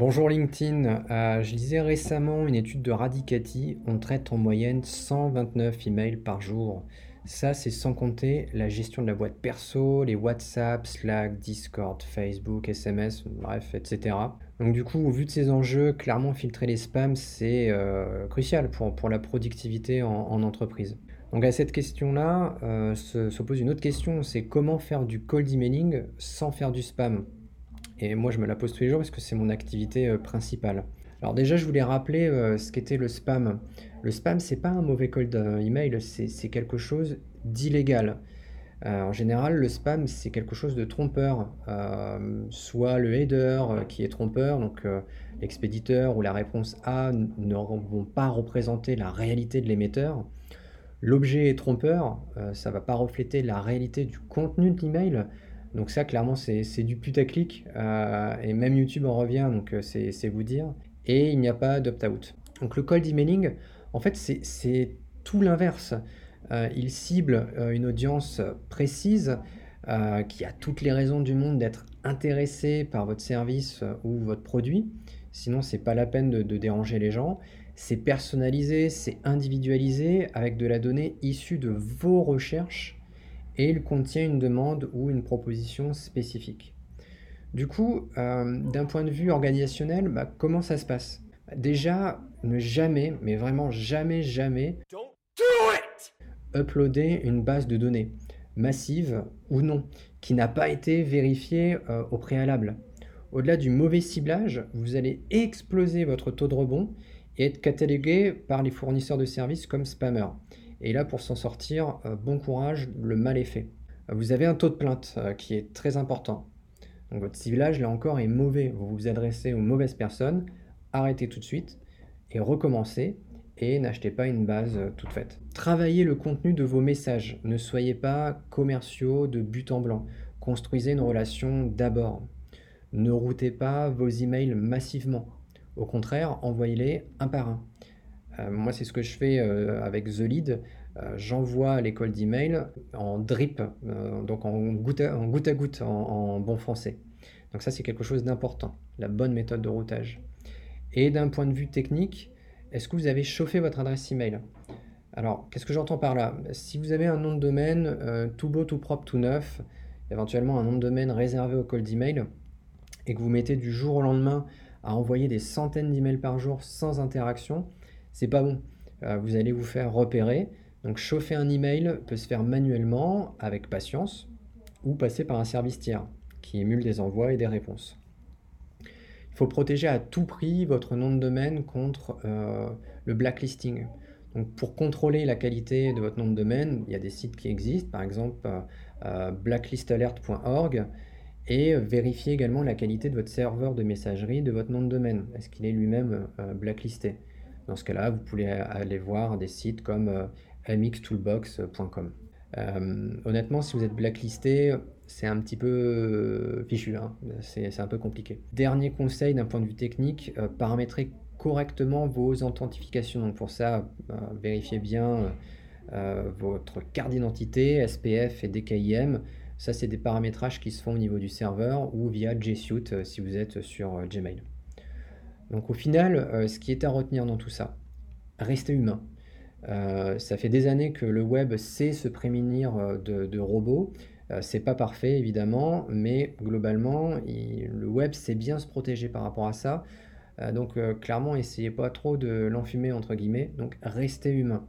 Bonjour LinkedIn, Euh, je lisais récemment une étude de Radicati, on traite en moyenne 129 emails par jour. Ça, c'est sans compter la gestion de la boîte perso, les WhatsApp, Slack, Discord, Facebook, SMS, bref, etc. Donc du coup, au vu de ces enjeux, clairement filtrer les spams, c'est euh, crucial pour, la productivité en, en entreprise. Donc à cette question-là, euh, se pose une autre question, c'est comment faire du cold emailing sans faire du spam? Et moi, je me la pose tous les jours parce que c'est mon activité euh, principale. Alors déjà, je voulais rappeler euh, ce qu'était le spam. Le spam, c'est pas un mauvais cold euh, email, c'est quelque chose d'illégal. En général, le spam, c'est quelque chose de trompeur. Soit le header qui est trompeur, donc l'expéditeur ou la réponse A ne vont pas représenter la réalité de l'émetteur. L'objet est trompeur, ça va pas refléter la réalité du contenu de l'email. Donc ça, clairement, c'est du putaclic. euh, et même YouTube en revient, donc euh, c'est vous dire. Et il n'y a pas d'opt-out. Donc le cold emailing, en fait, c'est tout l'inverse. Euh, il cible euh, une audience précise qui a toutes les raisons du monde d'être intéressée par votre service ou votre produit. Sinon, c'est pas la peine de, de déranger les gens. C'est personnalisé, c'est individualisé avec de la donnée issue de vos recherches et il contient une demande ou une proposition spécifique. Du coup, euh, d'un point de vue organisationnel, bah, comment ça se passe? Déjà, ne jamais, mais vraiment jamais, jamais uploader une base de données, massive ou non, qui n'a pas été vérifiée euh, au préalable. Au-delà du mauvais ciblage, vous allez exploser votre taux de rebond être catalogué par les fournisseurs de services comme spammer. Et là, pour s'en sortir, euh, bon courage, le mal est fait. Vous avez un taux de plainte euh, qui est très important. Donc votre ciblage, là encore, est mauvais. Vous vous adressez aux mauvaises personnes, arrêtez tout de suite et recommencez et n'achetez pas une base euh, toute faite. Travaillez le contenu de vos messages. Ne soyez pas commerciaux de but en blanc. Construisez une relation d'abord. Ne routez pas vos emails massivement. Au contraire, envoyez-les un par un. Euh, moi, c'est ce que je fais euh, avec The Lead. Euh, J'envoie les calls d'email en drip, donc en goutte à, goutte, à en, bon français. Donc ça, c'est quelque chose d'important, la bonne méthode de routage. Et d'un point de vue technique, est-ce que vous avez chauffé votre adresse email? Alors, qu'est-ce que j'entends par là? Si vous avez un nom de domaine tout beau, tout propre, tout neuf, éventuellement un nom de domaine réservé au call d'email, et que vous mettez du jour au lendemain à envoyer des centaines d'emails par jour sans interaction, c'est pas bon. Euh, vous allez vous faire repérer. Donc, chauffer un email peut se faire manuellement, avec patience, ou passer par un service tiers qui émule des envois et des réponses. Il faut protéger à tout prix votre nom de domaine contre euh, le blacklisting. Donc pour contrôler la qualité de votre nom de domaine, il y a des sites qui existent, par exemple euh, blacklistalert.org, et vérifier également la qualité de votre serveur de messagerie de votre nom de domaine. Est-ce qu'il est lui-même euh, blacklisté? Dans ce cas-là, vous pouvez aller voir des sites comme euh, mxtoolbox.com. Euh, honnêtement, si vous êtes blacklisté, c'est un petit peu fichu, hein. C'est un peu compliqué. Dernier conseil d'un point de vue technique, paramétrer correctement vos authentifications. Donc pour ça, vérifiez bien votre carte d'identité, SPF et DKIM. Ça, c'est des paramétrages qui se font au niveau du serveur ou via G Suite euh, si vous êtes sur euh, Gmail. Donc au final, euh, ce qui est à retenir dans tout ça, restez humain. Euh, ça fait des années que le web sait se prémunir euh, de, robots. Euh, c'est pas parfait évidemment, mais globalement, le web sait bien se protéger par rapport à ça. Euh, donc euh, clairement, essayez pas trop de l'enfumer entre guillemets. Donc restez humain.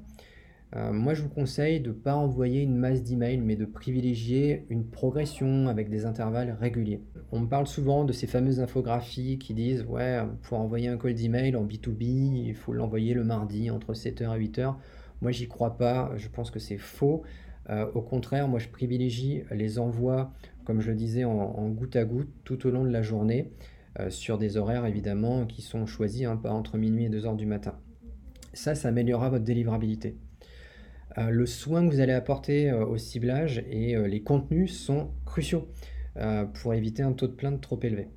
Euh, moi, je vous conseille de ne pas envoyer une masse d'emails, mais de privilégier une progression avec des intervalles réguliers. On me parle souvent de ces fameuses infographies qui disent Ouais, pour envoyer un call d'email en B2B, il faut l'envoyer le mardi entre 7h et 8h. Moi, j'y crois pas. Je pense que c'est faux. Euh, au contraire, moi, je privilégie les envois, comme je le disais, en, goutte à goutte tout au long de la journée, euh, sur des horaires évidemment qui sont choisis, hein, pas entre minuit et 2h du matin. Ça, ça améliorera votre délivrabilité. Euh, le soin que vous allez apporter euh, au ciblage et euh, les contenus sont cruciaux pour éviter un taux de plainte trop élevé.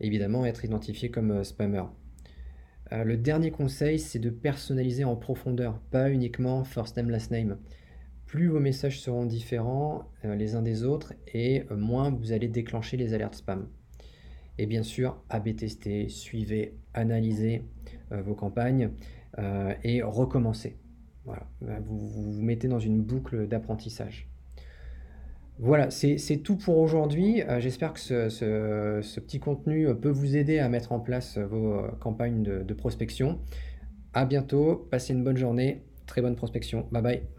Évidemment, être identifié comme spammer. Le dernier conseil, c'est de personnaliser en profondeur, pas uniquement first name, last name. Plus vos messages seront différents les uns des autres et moins vous allez déclencher les alertes spam. Et bien sûr, AB tester, suivez, analysez vos campagnes et recommencez. Vous vous mettez dans une boucle d'apprentissage. Voilà, c'est tout pour aujourd'hui. J'espère que ce, petit contenu peut vous aider à mettre en place vos campagnes de, de prospection. À bientôt, passez une bonne journée, très bonne prospection. Bye bye.